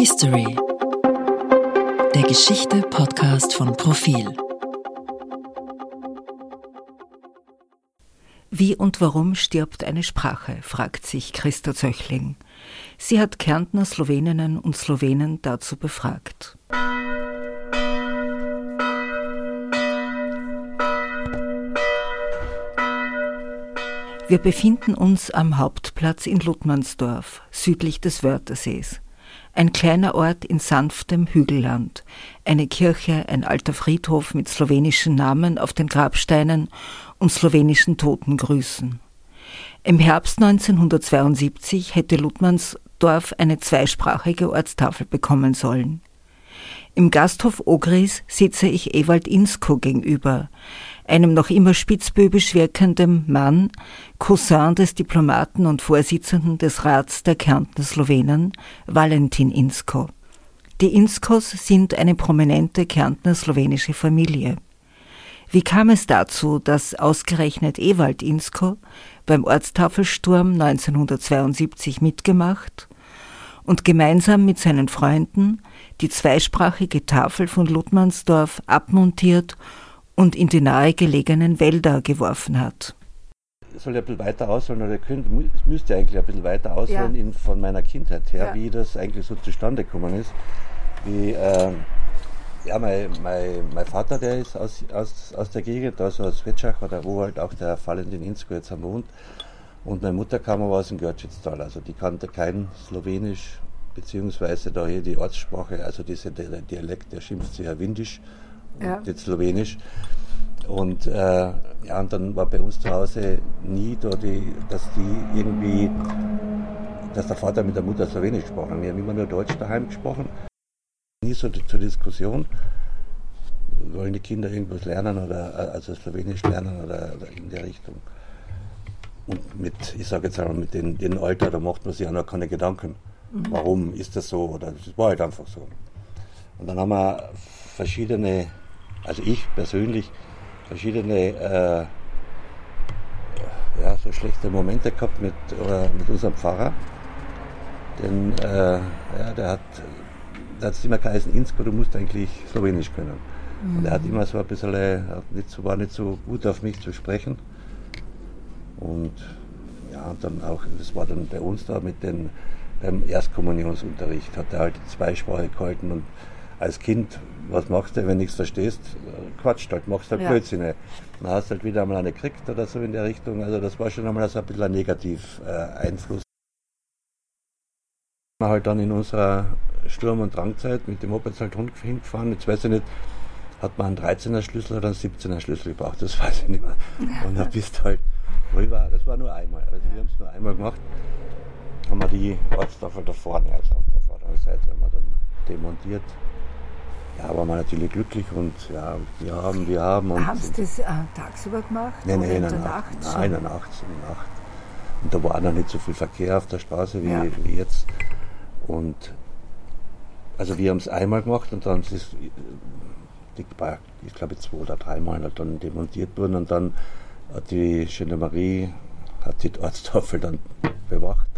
History. Der Geschichte-Podcast von Profil. Wie und warum stirbt eine Sprache? fragt sich Christa Zöchling. Sie hat Kärntner Sloweninnen und Slowenen dazu befragt. Wir befinden uns am Hauptplatz in Ludmansdorf, südlich des Wörthersees. Ein kleiner Ort in sanftem Hügelland. Eine Kirche, ein alter Friedhof mit slowenischen Namen auf den Grabsteinen und slowenischen Totengrüßen. Im Herbst 1972 hätte Ludmansdorf eine zweisprachige Ortstafel bekommen sollen. Im Gasthof Ogris sitze ich Ewald Insko gegenüber, einem noch immer spitzbübisch wirkenden Mann, Cousin des Diplomaten und Vorsitzenden des Rats der Kärntner Slowenen, Valentin Insko. Die Inskos sind eine prominente Kärntner slowenische Familie. Wie kam es dazu, dass ausgerechnet Ewald Insko beim Ortstafelsturm 1972 mitgemacht und gemeinsam mit seinen Freunden die zweisprachige Tafel von Ludmansdorf abmontiert und in die nahegelegenen Wälder geworfen hat. Soll ja ein bisschen weiter ausholen, oder könnte, es müsste eigentlich ein bisschen weiter ausholen ja. in, von meiner Kindheit her, ja. wie das eigentlich so zustande gekommen ist. Wie, äh, ja, mein, mein, mein Vater, der ist aus, aus, aus der Gegend, also aus Wetschach, oder wo halt auch der Valentin Insko jetzt am wohnt. Und meine Mutter kam aber aus dem Görtschitztal, also die kannte kein Slowenisch, beziehungsweise da hier die Ortssprache, also dieser Dialekt, der schimpft sich ja Windisch ja. nicht Slowenisch. Und, äh, ja, und dann war bei uns zu Hause nie da, die, dass die irgendwie, dass der Vater mit der Mutter Slowenisch gesprochen Wir haben immer nur Deutsch daheim gesprochen. Nie so zur Diskussion, wollen die Kinder irgendwas lernen oder also Slowenisch lernen oder, oder in der Richtung. Und mit, ich sage jetzt einmal, mit dem, dem Alter, da macht man sich ja noch keine Gedanken. Mhm. Warum ist das so? Oder es war halt einfach so. Und dann haben wir verschiedene also ich persönlich, verschiedene äh, ja, so schlechte Momente gehabt mit, äh, mit unserem Pfarrer. Denn äh, ja, der hat, der hat immer geheißen, Insko, du musst eigentlich Slowenisch können. Mhm. Und er hat immer so ein bisschen, nicht so, war nicht so gut auf mich zu sprechen. Und ja, und dann auch, das war dann bei uns da mit den, beim Erstkommunionsunterricht, hat er halt die Zweisprache gehalten und als Kind, was machst du, wenn du nichts verstehst? Quatscht halt, machst halt ja. Blödsinn. Dann hast du halt wieder einmal eine gekriegt oder so in der Richtung. Also das war schon einmal so ein bisschen ein Negativ-Einfluss. Wir halt dann in unserer Sturm- und Drangzeit mit dem Moped halt hingefahren. Jetzt weiß ich nicht, hat man einen 13er Schlüssel oder einen 17er Schlüssel gebraucht, das weiß ich nicht mehr. Und dann bist du halt rüber, das war nur einmal, also wir haben es nur einmal gemacht, haben wir die Ortstafel da vorne, also auf der vorderen Seite haben wir dann demontiert ja, war man natürlich glücklich und ja, wir haben, wir haben. Haben Sie das äh, tagsüber gemacht? Nein, nein, in der Nacht. Nein, in der Nacht, in der Nacht. Und da war noch nicht so viel Verkehr auf der Straße wie, ja. wie jetzt. Und also wir haben es einmal gemacht und dann ist es, ich glaube zwei oder dreimal hat dann demontiert worden und dann hat die Gendarmerie hat die Ortstafel dann bewacht.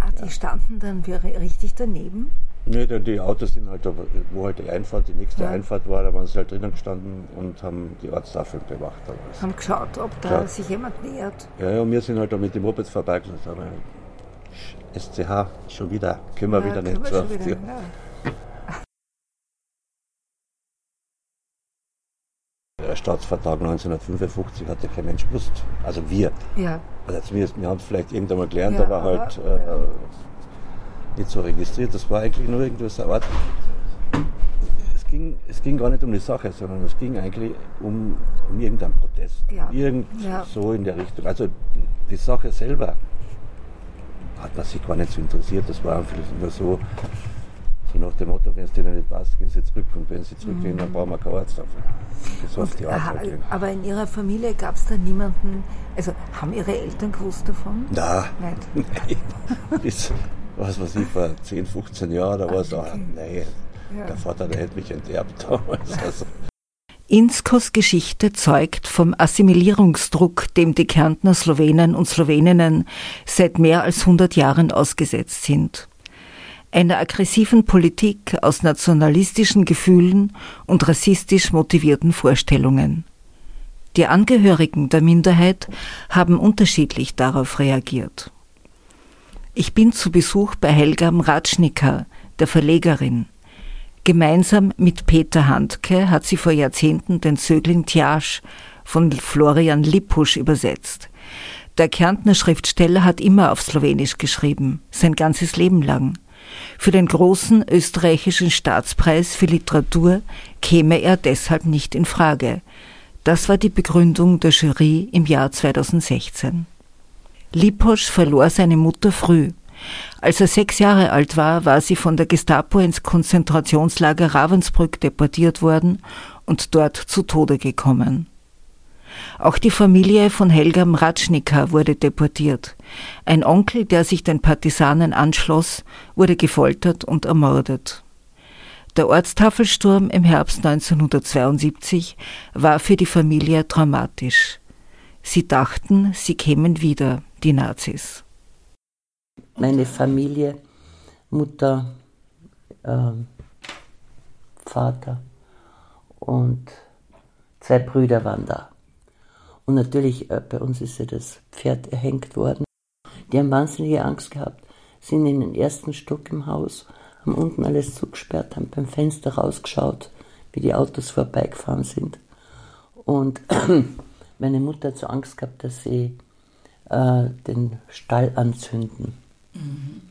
Ah, die ja. standen dann richtig daneben? Nee, die Autos sind halt, wo halt die Einfahrt, die nächste ja. Einfahrt war, da waren sie halt drinnen gestanden und haben die Ortstafel bewacht. Also. Haben geschaut, ob da Klar. sich jemand nähert. Ja, ja, wir sind halt da mit dem Mopeds vorbeigegangen. SCH, schon wieder, können wir ja, wieder nicht so oft. Ja. Der Staatsvertrag 1955 hatte kein Mensch gewusst. Also wir. Ja. Also zumindest, wir haben es vielleicht irgendwann mal gelernt, ja, aber halt. Äh, nicht so registriert. Das war eigentlich nur irgendwas Art. Es ging, es ging gar nicht um die Sache, sondern es ging eigentlich um, um irgendeinen Protest. Ja. Irgend ja. so in der Richtung. Also die Sache selber hat man sich gar nicht so interessiert. Das war einfach nur so, so nach dem Motto, wenn es denen nicht passt, gehen sie zurück. Und wenn sie zurückgehen, mhm. dann brauchen wir keine Arztafel. So und, die Art halt aber in Ihrer Familie gab es da niemanden, also haben Ihre Eltern gewusst davon? Nein. Nein was weiß ich, vor 10, 15 Jahren, da war es auch, nee, ja. der Vater, der hätte mich enterbt damals. Also. Inskos Geschichte zeugt vom Assimilierungsdruck, dem die Kärntner Slowenen und Sloweninnen seit mehr als 100 Jahren ausgesetzt sind. einer aggressiven Politik aus nationalistischen Gefühlen und rassistisch motivierten Vorstellungen. Die Angehörigen der Minderheit haben unterschiedlich darauf reagiert. Ich bin zu Besuch bei Helga Mratschnika, der Verlegerin. Gemeinsam mit Peter Handke hat sie vor Jahrzehnten den Sögling Tjasch von Florian Lippusch übersetzt. Der Kärntner Schriftsteller hat immer auf Slowenisch geschrieben, sein ganzes Leben lang. Für den großen österreichischen Staatspreis für Literatur käme er deshalb nicht in Frage. Das war die Begründung der Jury im Jahr 2016. Liposch verlor seine Mutter früh. Als er sechs Jahre alt war, war sie von der Gestapo ins Konzentrationslager Ravensbrück deportiert worden und dort zu Tode gekommen. Auch die Familie von Helga Mratschnika wurde deportiert. Ein Onkel, der sich den Partisanen anschloss, wurde gefoltert und ermordet. Der Ortstafelsturm im Herbst 1972 war für die Familie traumatisch. Sie dachten, sie kämen wieder, die Nazis. Meine Familie, Mutter, äh, Vater und zwei Brüder waren da. Und natürlich, äh, bei uns ist ja das Pferd erhängt worden. Die haben wahnsinnige Angst gehabt, sind in den ersten Stock im Haus, haben unten alles zugesperrt, haben beim Fenster rausgeschaut, wie die Autos vorbeigefahren sind. Und meine Mutter hat so Angst gehabt, dass sie äh, den Stall anzünden. Mhm.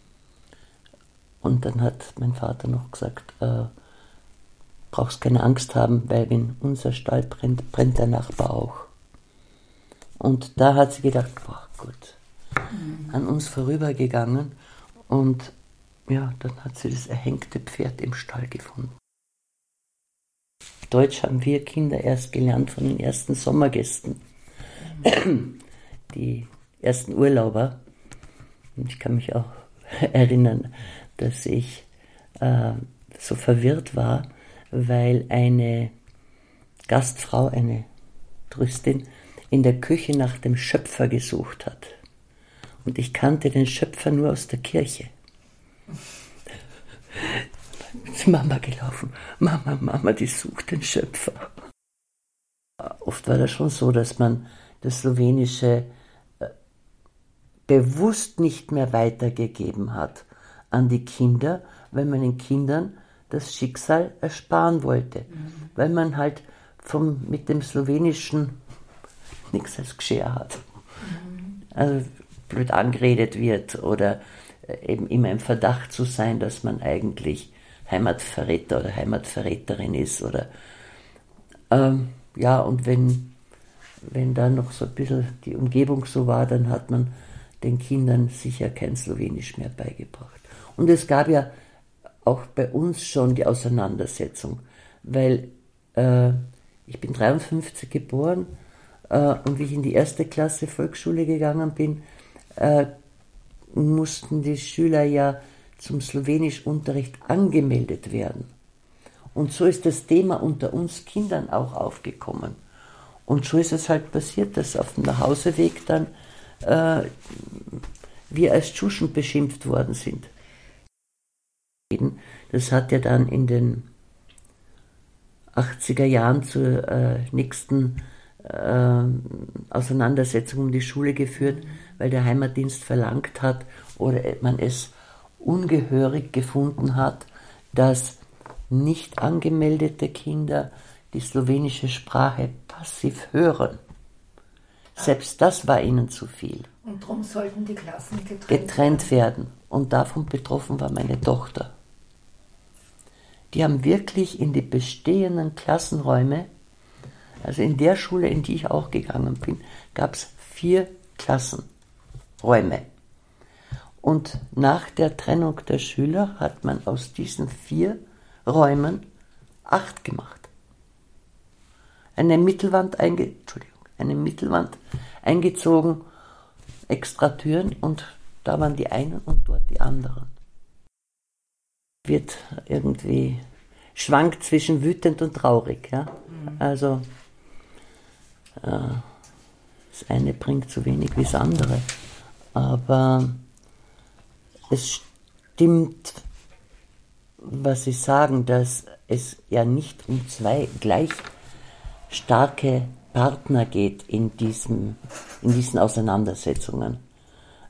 Und dann hat mein Vater noch gesagt, äh, brauchst keine Angst haben, weil wenn unser Stall brennt, brennt der Nachbar auch. Und da hat sie gedacht, boah, gut, mhm. an uns vorübergegangen. Und ja, dann hat sie das erhängte Pferd im Stall gefunden. Deutsch haben wir Kinder erst gelernt von den ersten Sommergästen. Mhm. Die ersten Urlauber. Und ich kann mich auch erinnern, dass ich äh, so verwirrt war, weil eine Gastfrau, eine Touristin, in der Küche nach dem Schöpfer gesucht hat. Und ich kannte den Schöpfer nur aus der Kirche. Ist Mama gelaufen. Mama, Mama, die sucht den Schöpfer. Oft war das schon so, dass man das Slowenische bewusst nicht mehr weitergegeben hat an die Kinder, weil man den Kindern das Schicksal ersparen wollte. Mhm. Weil man halt vom, mit dem Slowenischen nichts als Geschirr hat. Mhm. Also blöd angeredet wird oder äh, eben immer im Verdacht zu sein, dass man eigentlich Heimatverräter oder Heimatverräterin ist oder ähm, ja, und wenn, wenn da noch so ein bisschen die Umgebung so war, dann hat man den Kindern sicher kein Slowenisch mehr beigebracht. Und es gab ja auch bei uns schon die Auseinandersetzung, weil äh, ich bin 53 geboren äh, und wie ich in die erste Klasse Volksschule gegangen bin, äh, mussten die Schüler ja zum Slowenischunterricht angemeldet werden. Und so ist das Thema unter uns Kindern auch aufgekommen. Und so ist es halt passiert, dass auf dem Nachhauseweg dann äh, wir als Tschuschen beschimpft worden sind. Das hat ja dann in den 80er Jahren zur äh, nächsten äh, Auseinandersetzung um die Schule geführt, weil der Heimatdienst verlangt hat oder man es ungehörig gefunden hat, dass nicht angemeldete Kinder die slowenische Sprache passiv hören. Selbst das war ihnen zu viel. Und darum sollten die Klassen getrennt, getrennt werden. Und davon betroffen war meine Tochter. Die haben wirklich in die bestehenden Klassenräume also in der Schule, in die ich auch gegangen bin, gab es vier Klassenräume. Und nach der Trennung der Schüler hat man aus diesen vier Räumen acht gemacht. Eine Mittelwand, einge Entschuldigung, eine Mittelwand eingezogen, extra Türen und da waren die einen und dort die anderen. Wird irgendwie schwankt zwischen wütend und traurig. Ja? Mhm. Also äh, das eine bringt so wenig wie das andere. Aber es stimmt was Sie sagen, dass es ja nicht um zwei gleich starke Partner geht in, diesem, in diesen Auseinandersetzungen.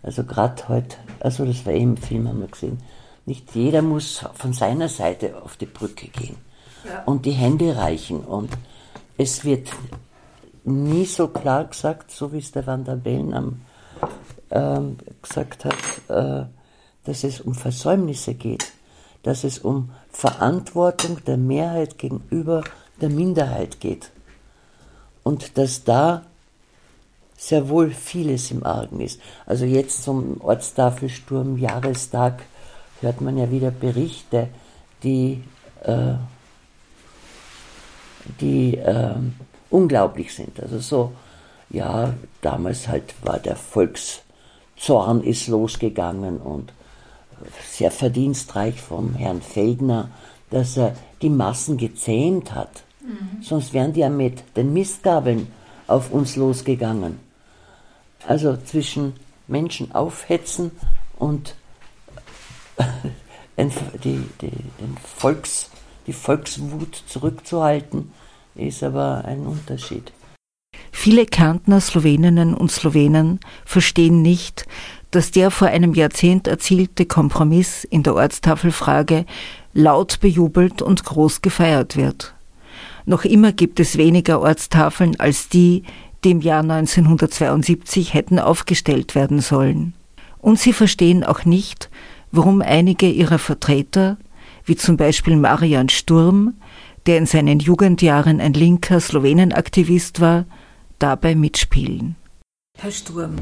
Also gerade heute, also das war eben im Film, haben wir gesehen, nicht jeder muss von seiner Seite auf die Brücke gehen ja. und die Hände reichen. Und es wird nie so klar gesagt, so wie es der Van der Bellen am, ähm, gesagt hat, äh, dass es um Versäumnisse geht, dass es um Verantwortung der Mehrheit gegenüber der Minderheit geht. Und dass da sehr wohl vieles im Argen ist. Also jetzt zum Ortstafelsturm Jahrestag hört man ja wieder Berichte, die, äh, die äh, unglaublich sind. Also so, ja, damals halt war der Volkszorn ist losgegangen und sehr verdienstreich vom Herrn Feldner, dass er die Massen gezähmt hat. Sonst wären die ja mit den Mistgabeln auf uns losgegangen. Also zwischen Menschen aufhetzen und die, die, Volks, die Volkswut zurückzuhalten, ist aber ein Unterschied. Viele Kärntner Sloweninnen und Slowenen verstehen nicht, dass der vor einem Jahrzehnt erzielte Kompromiss in der Ortstafelfrage laut bejubelt und groß gefeiert wird. Noch immer gibt es weniger Ortstafeln als die, die im Jahr 1972 hätten aufgestellt werden sollen. Und sie verstehen auch nicht, warum einige ihrer Vertreter, wie zum Beispiel Marian Sturm, der in seinen Jugendjahren ein linker Slowenenaktivist war, dabei mitspielen. Herr Sturm,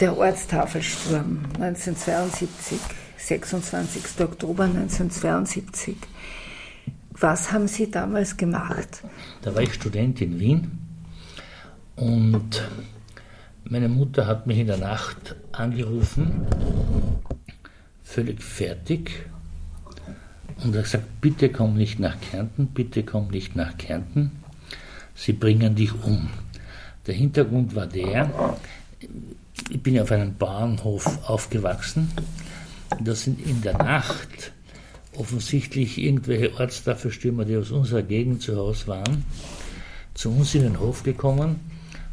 der Ortstafelsturm 1972, 26. Oktober 1972. Was haben Sie damals gemacht? Da war ich Student in Wien und meine Mutter hat mich in der Nacht angerufen, völlig fertig, und hat gesagt, bitte komm nicht nach Kärnten, bitte komm nicht nach Kärnten, sie bringen dich um. Der Hintergrund war der, ich bin auf einem Bauernhof aufgewachsen, da sind in der Nacht offensichtlich irgendwelche Ortstafelstürmer, die aus unserer Gegend zu Hause waren, zu uns in den Hof gekommen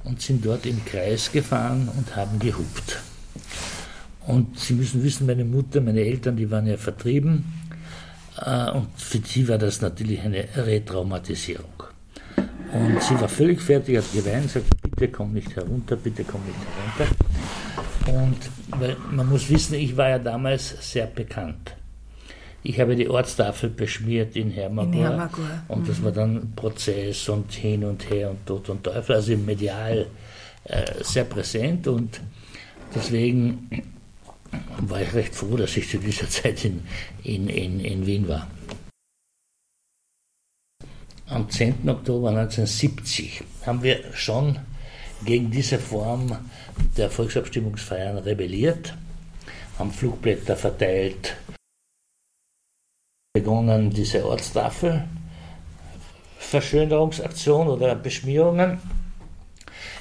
und sind dort im Kreis gefahren und haben gehupt. Und Sie müssen wissen, meine Mutter, meine Eltern, die waren ja vertrieben äh, und für sie war das natürlich eine Retraumatisierung. Und sie war völlig fertig, hat geweint, sagt, bitte komm nicht herunter, bitte komm nicht herunter. Und man muss wissen, ich war ja damals sehr bekannt. Ich habe die Ortstafel beschmiert in Hermagor. In Hermagor. Und das mhm. war dann Prozess und hin und her und Tod und Teufel, also medial äh, sehr präsent und deswegen war ich recht froh, dass ich zu dieser Zeit in, in, in, in Wien war. Am 10. Oktober 1970 haben wir schon gegen diese Form der Volksabstimmungsfeiern rebelliert, haben Flugblätter verteilt, begonnen diese Ortstafel, Verschönerungsaktion oder Beschmierungen.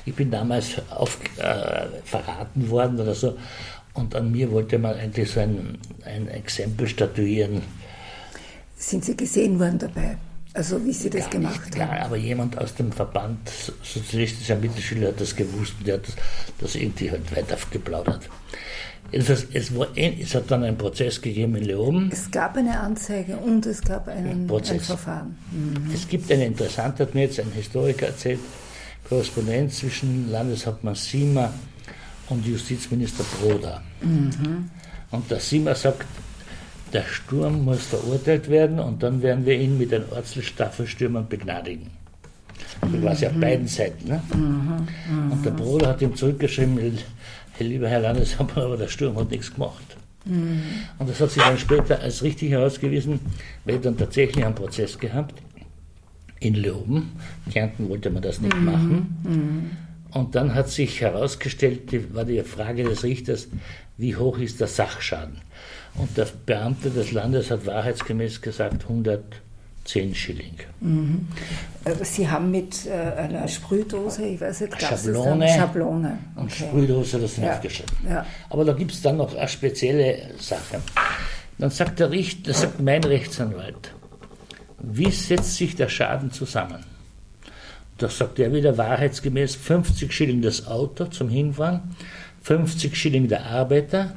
Ich bin damals auf, äh, verraten worden oder so und an mir wollte man eigentlich so ein, ein Exempel statuieren. Sind Sie gesehen worden dabei? Also wie Sie das Gar gemacht nicht, haben? Ja, aber jemand aus dem Verband sozialistischer Mittelschüler hat das gewusst und der hat das, das irgendwie halt weiter geplaudert. Jedenfalls, es, war, es hat dann einen Prozess gegeben in Leoben. Es gab eine Anzeige und es gab einen, Prozess. ein Verfahren. Mhm. Es gibt eine interessante, hat mir jetzt ein Historiker erzählt, Korrespondenz zwischen Landeshauptmann Siemer und Justizminister Broda. Mhm. Und der Siemer sagt, der Sturm muss verurteilt werden und dann werden wir ihn mit den Orzelstaffelstürmern begnadigen. Das war es ja auf beiden Seiten. Ne? Mhm. Mhm. Und der Bruder hat ihm zurückgeschrieben, lieber Herr Landeshauptmann, aber der Sturm hat nichts gemacht. Mhm. Und das hat sich dann später als richtig herausgewiesen, weil dann tatsächlich einen Prozess gehabt in Leoben. Kärnten wollte man das nicht mhm. machen. Mhm. Und dann hat sich herausgestellt, die, war die Frage des Richters, wie hoch ist der Sachschaden? Und der Beamte des Landes hat wahrheitsgemäß gesagt 100 10 Schilling. Mhm. Sie haben mit äh, einer Sprühdose, ich weiß nicht, Schablone, Schablone. und Sprühdose das ja. aufgeschrieben. Ja. Aber da gibt es dann noch eine spezielle Sache. Dann sagt der Richter, sagt mein Rechtsanwalt, wie setzt sich der Schaden zusammen? Da sagt er wieder wahrheitsgemäß 50 Schilling das Auto zum Hinfahren, 50 Schilling der Arbeiter,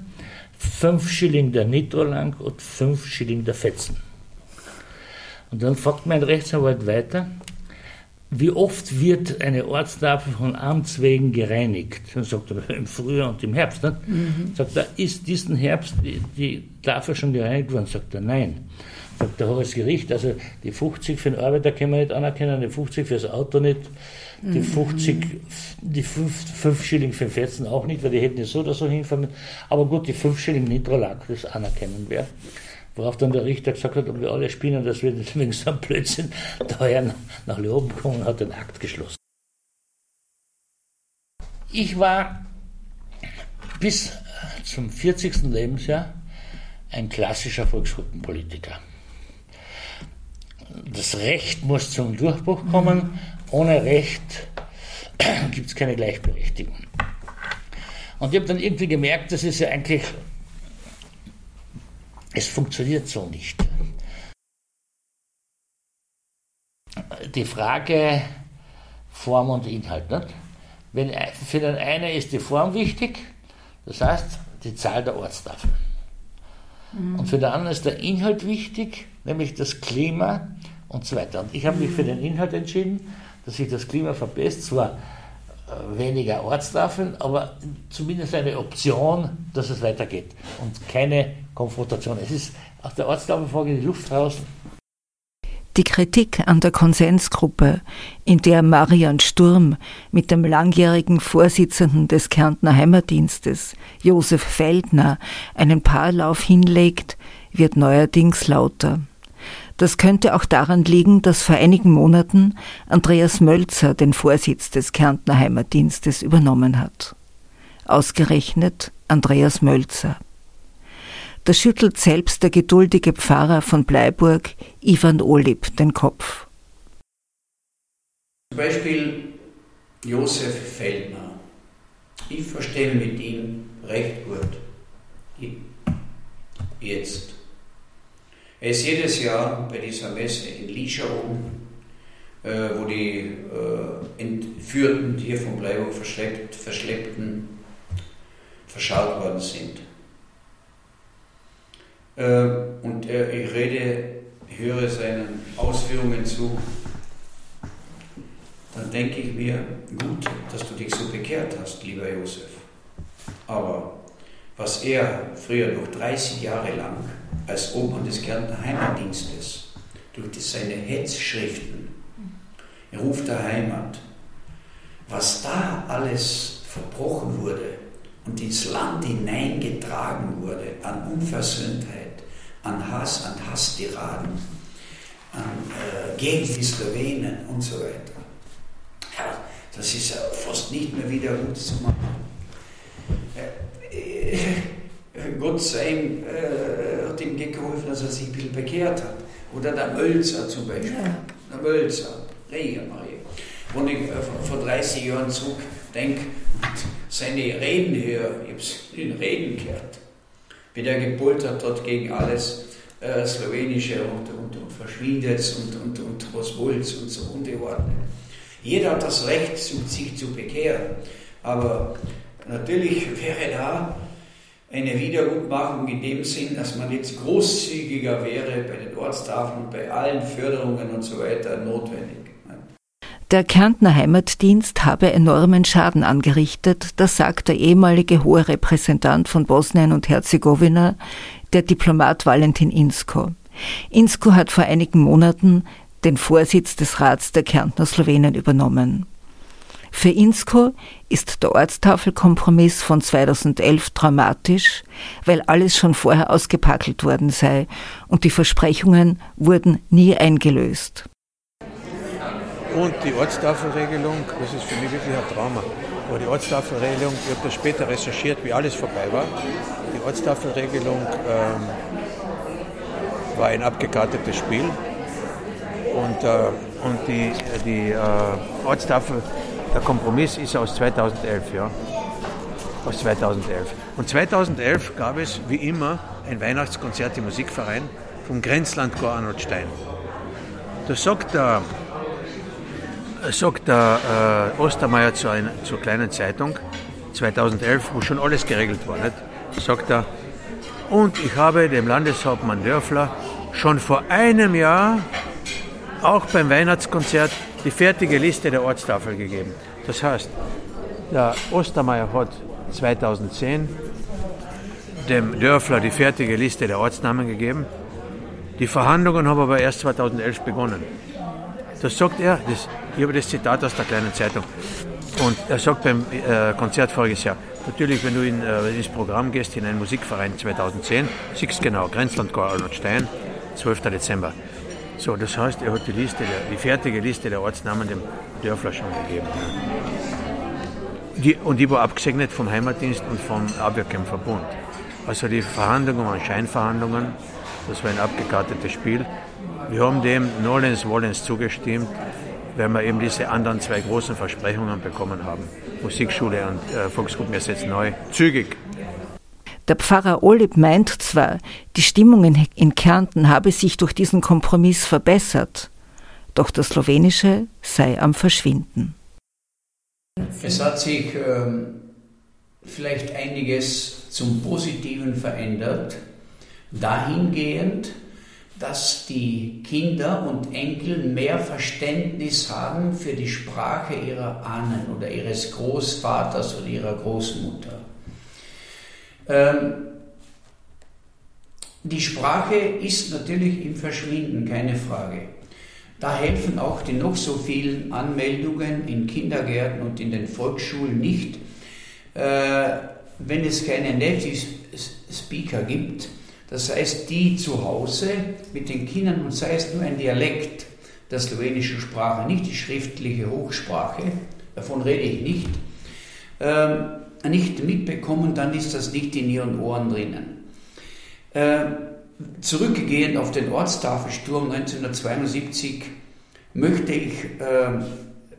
5 Schilling der Nitrolang und 5 Schilling der Fetzen. Und dann fragt mein Rechtsanwalt weiter, wie oft wird eine Ortstafel von Amts wegen gereinigt? Dann sagt er, im Frühjahr und im Herbst. Ne? Mhm. Sagt er, ist diesen Herbst die, die Tafel schon gereinigt worden? Sagt er, nein. Sagt der Hohes Gericht, also die 50 für den Arbeiter können wir nicht anerkennen, die 50 für das Auto nicht, die 50, mhm. die 5, 5 Schilling für den Fetzen auch nicht, weil die hätten ja so oder so hinfahren. Aber gut, die 5 Schilling Nitrolag, das anerkennen wir. Worauf dann der Richter gesagt hat, ob wir alle spinnen, dass wir wegen so einem Blödsinn daher nach Leoben kommen und hat den Akt geschlossen. Ich war bis zum 40. Lebensjahr ein klassischer Volksgruppenpolitiker. Das Recht muss zum Durchbruch kommen. Ohne Recht gibt es keine Gleichberechtigung. Und ich habe dann irgendwie gemerkt, das ist ja eigentlich es funktioniert so nicht. Die Frage Form und Inhalt. Nicht? Wenn, für den einen ist die Form wichtig, das heißt die Zahl der Ortstafeln. Mhm. Und für den anderen ist der Inhalt wichtig, nämlich das Klima und so weiter. Und ich habe mich für den Inhalt entschieden, dass sich das Klima verbessert. Zwar äh, weniger Ortstafeln, aber zumindest eine Option, dass es weitergeht und keine Konfrontation. Es ist aus der Ortstafelfrage die Luft raus. Die Kritik an der Konsensgruppe, in der Marian Sturm mit dem langjährigen Vorsitzenden des Kärntner Heimatdienstes, Josef Feldner, einen Paarlauf hinlegt, wird neuerdings lauter. Das könnte auch daran liegen, dass vor einigen Monaten Andreas Mölzer den Vorsitz des Kärntner Heimatdienstes übernommen hat. Ausgerechnet Andreas Mölzer. Da schüttelt selbst der geduldige Pfarrer von Bleiburg, Ivan Olib, den Kopf. Zum Beispiel Josef Feldner. Ich verstehe mit ihm recht gut. Jetzt. Er ist jedes Jahr bei dieser Messe in Liescherung, äh, wo die äh, Entführten, die hier von Bleiburg verschleppt, verschleppten, verschaut worden sind. Äh, und äh, ich rede, höre seinen Ausführungen zu, dann denke ich mir, gut, dass du dich so bekehrt hast, lieber Josef. Aber was er früher noch 30 Jahre lang als Obmann des Kärntner Heimatdienstes durch seine Hetzschriften, Ruf der Heimat, was da alles verbrochen wurde und ins Land hineingetragen wurde an Unversöhntheit, an Hass, an Hasstiraden, an, äh, gegen die Slowenen und so weiter. Ja, das ist ja fast nicht mehr wieder gut zu machen. Äh, äh, Gott sei ihm, äh, hat ihm geholfen, dass er sich ein bisschen bekehrt hat. Oder der Mölzer zum Beispiel. Ja. Der Mölzer, Rega Maria. Wenn ich äh, vor 30 Jahren zurückdenke seine Reden höre, ich habe es in den Reden gehört, wie der gepoltert hat gegen alles äh, Slowenische und, und, und Verschwindets und, und, und was wollt's und so unterordnet. Jeder hat das Recht, sich zu bekehren, aber natürlich wäre da eine Wiedergutmachung in dem Sinn, dass man jetzt großzügiger wäre bei den Ortstafeln, bei allen Förderungen und so weiter notwendig. Der Kärntner Heimatdienst habe enormen Schaden angerichtet, das sagt der ehemalige hohe Repräsentant von Bosnien und Herzegowina, der Diplomat Valentin Insko. Insko hat vor einigen Monaten den Vorsitz des Rats der Kärntner Slowenen übernommen. Für Insko ist der Ortstafelkompromiss von 2011 dramatisch, weil alles schon vorher ausgepackelt worden sei und die Versprechungen wurden nie eingelöst. Und die Ortstafelregelung, das ist für mich wirklich ein Trauma. Aber die Ortstafelregelung, ich habe das später recherchiert, wie alles vorbei war. Die Ortstafelregelung ähm, war ein abgekartetes Spiel. Und, äh, und die, die äh, Ortstafel der Kompromiss ist aus 2011, ja. als 2011. Und 2011 gab es wie immer ein Weihnachtskonzert im Musikverein vom Grenzlandchor Arnold Stein. Da sagt der, sagt der äh, Ostermeier zu einer, zur kleinen Zeitung 2011, wo schon alles geregelt war, nicht? sagt er, und ich habe dem Landeshauptmann Dörfler schon vor einem Jahr auch beim Weihnachtskonzert die fertige Liste der Ortstafel gegeben. Das heißt, der Ostermeier hat 2010 dem Dörfler die fertige Liste der Ortsnamen gegeben. Die Verhandlungen haben aber erst 2011 begonnen. Das sagt er, das, ich habe das Zitat aus der kleinen Zeitung. Und er sagt beim äh, Konzert voriges Jahr, natürlich, wenn du in äh, das Programm gehst, in einen Musikverein 2010, siehst genau, Grenzlandchor Arnold Stein, 12. Dezember. So, das heißt, er hat die Liste, die fertige Liste der Ortsnamen dem Dörfler schon gegeben. Die, und die war abgesegnet vom Heimatdienst und vom Abwehrkämpferbund. Also die Verhandlungen waren Scheinverhandlungen, das war ein abgekartetes Spiel. Wir haben dem Nolens Wollens zugestimmt, weil wir eben diese anderen zwei großen Versprechungen bekommen haben. Musikschule und äh, Volksgruppen ersetzt neu, zügig. Der Pfarrer Olib meint zwar, die Stimmung in Kärnten habe sich durch diesen Kompromiss verbessert, doch das Slowenische sei am Verschwinden. Es hat sich ähm, vielleicht einiges zum Positiven verändert, dahingehend, dass die Kinder und Enkel mehr Verständnis haben für die Sprache ihrer Ahnen oder ihres Großvaters oder ihrer Großmutter. Ähm, die Sprache ist natürlich im Verschwinden, keine Frage. Da helfen auch die noch so vielen Anmeldungen in Kindergärten und in den Volksschulen nicht, äh, wenn es keine Native Speaker gibt. Das heißt, die zu Hause mit den Kindern und sei es nur ein Dialekt der slowenischen Sprache, nicht die schriftliche Hochsprache, davon rede ich nicht, ähm, nicht mitbekommen, dann ist das nicht in ihren Ohren drinnen. Äh, zurückgehend auf den Ortstafelsturm 1972 möchte ich äh,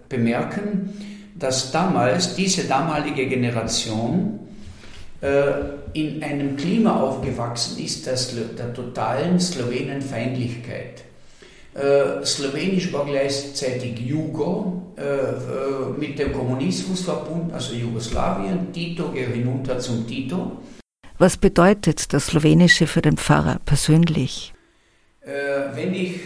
bemerken, dass damals diese damalige Generation äh, in einem Klima aufgewachsen ist der, der totalen Slowenenfeindlichkeit. Äh, Slowenisch war gleichzeitig Jugo, äh, äh, mit dem Kommunismus verbunden, also Jugoslawien. Tito geht hinunter zum Tito. Was bedeutet das Slowenische für den Pfarrer persönlich? Äh, wenn ich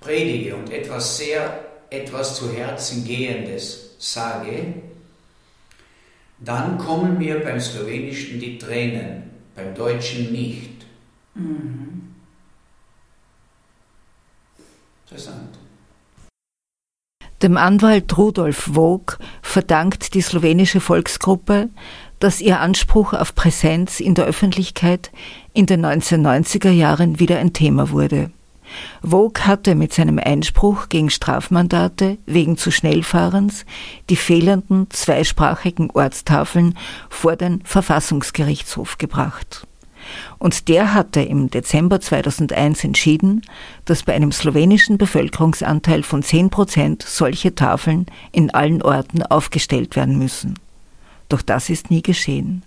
predige und etwas sehr, etwas zu Herzen gehendes sage, dann kommen mir beim Slowenischen die Tränen, beim Deutschen nicht. Mhm. Interessant. Dem Anwalt Rudolf Wog verdankt die slowenische Volksgruppe, dass ihr Anspruch auf Präsenz in der Öffentlichkeit in den 1990er Jahren wieder ein Thema wurde. Vogue hatte mit seinem Einspruch gegen Strafmandate wegen zu Schnellfahrens die fehlenden zweisprachigen Ortstafeln vor den Verfassungsgerichtshof gebracht. Und der hatte im Dezember 2001 entschieden, dass bei einem slowenischen Bevölkerungsanteil von 10 Prozent solche Tafeln in allen Orten aufgestellt werden müssen. Doch das ist nie geschehen.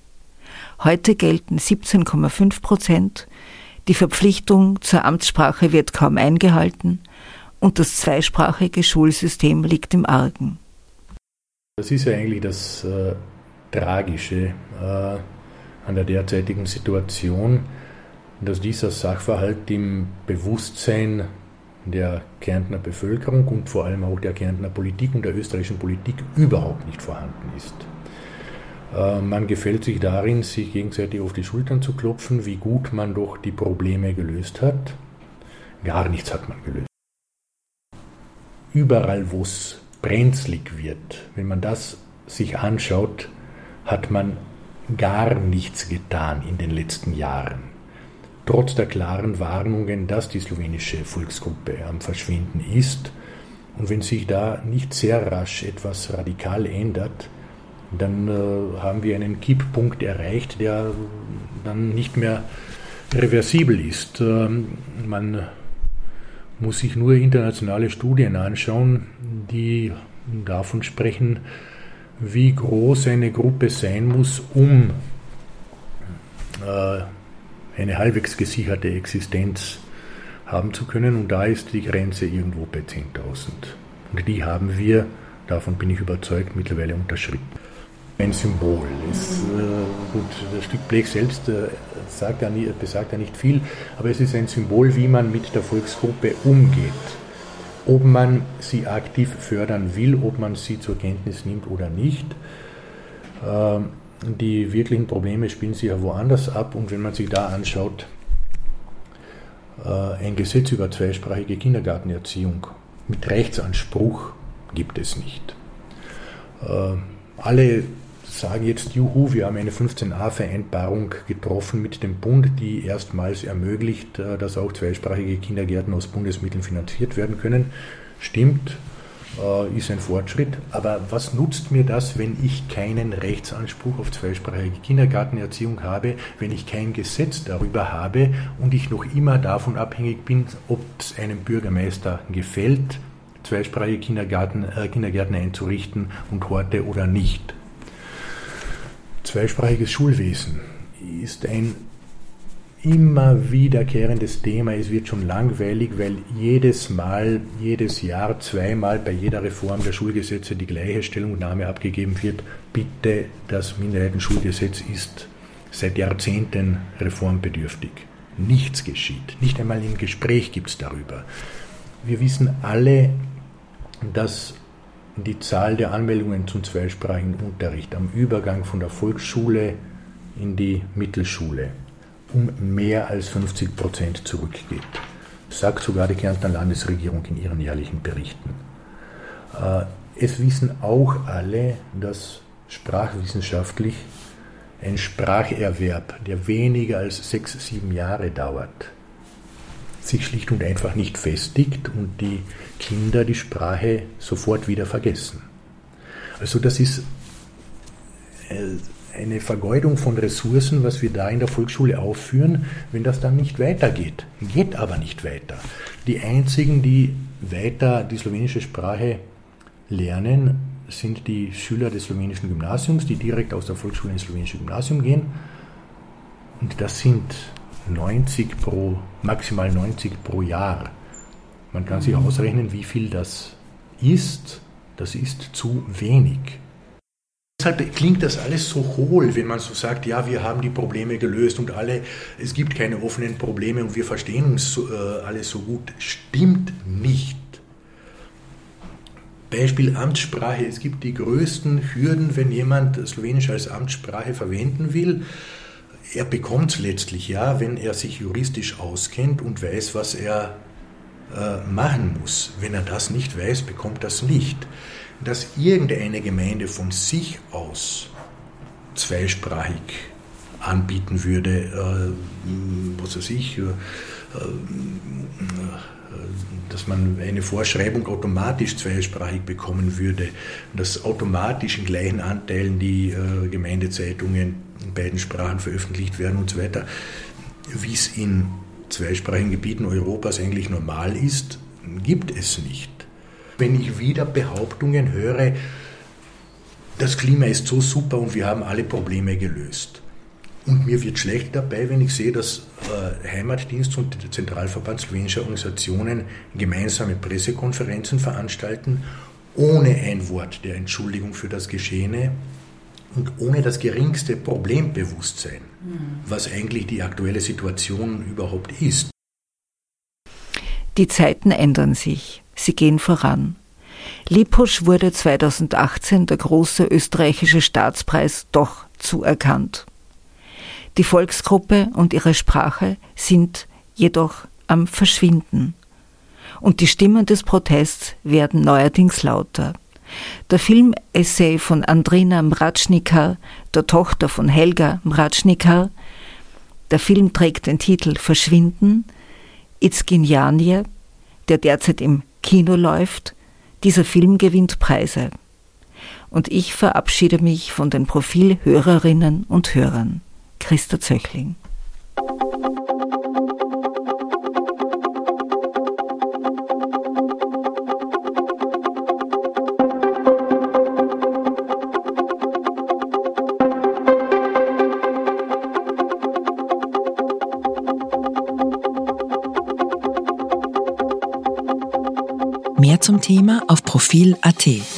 Heute gelten 17,5 Prozent, die Verpflichtung zur Amtssprache wird kaum eingehalten und das zweisprachige Schulsystem liegt im Argen. Das ist ja eigentlich das äh, Tragische. Äh, an der derzeitigen Situation, dass dieser Sachverhalt im Bewusstsein der Kärntner Bevölkerung und vor allem auch der Kärntner Politik und der österreichischen Politik überhaupt nicht vorhanden ist. Äh, man gefällt sich darin, sich gegenseitig auf die Schultern zu klopfen, wie gut man doch die Probleme gelöst hat. Gar nichts hat man gelöst. Überall, wo es brenzlig wird, wenn man das sich anschaut, hat man gar nichts getan in den letzten Jahren. Trotz der klaren Warnungen, dass die slowenische Volksgruppe am Verschwinden ist. Und wenn sich da nicht sehr rasch etwas radikal ändert, dann äh, haben wir einen Kipppunkt erreicht, der dann nicht mehr reversibel ist. Ähm, man muss sich nur internationale Studien anschauen, die davon sprechen, wie groß eine Gruppe sein muss, um äh, eine halbwegs gesicherte Existenz haben zu können. Und da ist die Grenze irgendwo bei 10.000. Und die haben wir, davon bin ich überzeugt, mittlerweile unterschritten. Ein Symbol. Es, äh, gut, das Stück Blech selbst äh, sagt ja nie, besagt ja nicht viel, aber es ist ein Symbol, wie man mit der Volksgruppe umgeht. Ob man sie aktiv fördern will, ob man sie zur Kenntnis nimmt oder nicht. Äh, die wirklichen Probleme spielen sich ja woanders ab und wenn man sich da anschaut, äh, ein Gesetz über zweisprachige Kindergartenerziehung mit Rechtsanspruch gibt es nicht. Äh, alle sagen jetzt, juhu, wir haben eine 15a-Vereinbarung getroffen mit dem Bund, die erstmals ermöglicht, äh, dass auch zweisprachige Kindergärten aus Bundesmitteln finanziert werden können. Stimmt, äh, ist ein Fortschritt. Aber was nutzt mir das, wenn ich keinen Rechtsanspruch auf zweisprachige Kindergartenerziehung habe, wenn ich kein Gesetz darüber habe und ich noch immer davon abhängig bin, ob es einem Bürgermeister gefällt, zweisprachige Kindergarten, äh, Kindergärten einzurichten und Horte oder nicht. Zweisprachiges Schulwesen ist ein immer wiederkehrendes Thema. Es wird schon langweilig, weil jedes Mal, jedes Jahr, zweimal bei jeder Reform der Schulgesetze die gleiche Stellungnahme abgegeben wird. Bitte, das Minderheitenschulgesetz ist seit Jahrzehnten reformbedürftig. Nichts geschieht. Nicht einmal im Gespräch gibt es darüber. Wir wissen alle, dass die Zahl der Anmeldungen zum zweisprachigen Unterricht am Übergang von der Volksschule in die Mittelschule um mehr als 50 Prozent zurückgeht. Sagt sogar die Kärntner Landesregierung in ihren jährlichen Berichten. Äh, es wissen auch alle, dass sprachwissenschaftlich ein Spracherwerb, der weniger als sechs, sieben Jahre dauert, sich schlicht und einfach nicht festigt und die Kinder die Sprache sofort wieder vergessen. Also das ist äh, eine Vergeudung von Ressourcen, was wir da in der Volksschule aufführen, wenn das dann nicht weitergeht. Geht aber nicht weiter. Die einzigen, die weiter die slowenische Sprache lernen, sind die Schüler des slowenischen Gymnasiums, die direkt aus der Volksschule ins slowenische Gymnasium gehen. Und das sind 90 pro, maximal 90 pro Jahr. Man kann sich ausrechnen, wie viel das ist. Das ist zu wenig. Deshalb klingt das alles so hohl, wenn man so sagt, ja, wir haben die Probleme gelöst und alle, es gibt keine offenen Probleme und wir verstehen uns so, äh, alle so gut. Stimmt nicht. Beispiel Amtssprache. Es gibt die größten Hürden, wenn jemand Slowenisch als Amtssprache verwenden will. Er bekommt es letztlich ja, wenn er sich juristisch auskennt und weiß, was er äh, machen muss. Wenn er das nicht weiß, bekommt das nicht dass irgendeine Gemeinde von sich aus zweisprachig anbieten würde, äh, was weiß ich, äh, äh, dass man eine Vorschreibung automatisch zweisprachig bekommen würde, dass automatisch in gleichen Anteilen die äh, Gemeindezeitungen in beiden Sprachen veröffentlicht werden und so weiter, wie es in zweisprachigen Gebieten Europas eigentlich normal ist, gibt es nicht wenn ich wieder Behauptungen höre, das Klima ist so super und wir haben alle Probleme gelöst. Und mir wird schlecht dabei, wenn ich sehe, dass äh, Heimatdienst und der Zentralverband slowenischer Organisationen gemeinsame Pressekonferenzen veranstalten, ohne ein Wort der Entschuldigung für das Geschehene und ohne das geringste Problembewusstsein, was eigentlich die aktuelle Situation überhaupt ist. Die Zeiten ändern sich. Sie gehen voran. Lipusch wurde 2018 der große österreichische Staatspreis doch zuerkannt. Die Volksgruppe und ihre Sprache sind jedoch am Verschwinden. Und die Stimmen des Protests werden neuerdings lauter. Der Film-Essay von Andrina Mratschnikar, der Tochter von Helga Mratschnikar, der Film trägt den Titel Verschwinden, Itzginjanje, der derzeit im Kino läuft, dieser Film gewinnt Preise. Und ich verabschiede mich von den Profilhörerinnen und Hörern. Christa Zöchling. Profil.at.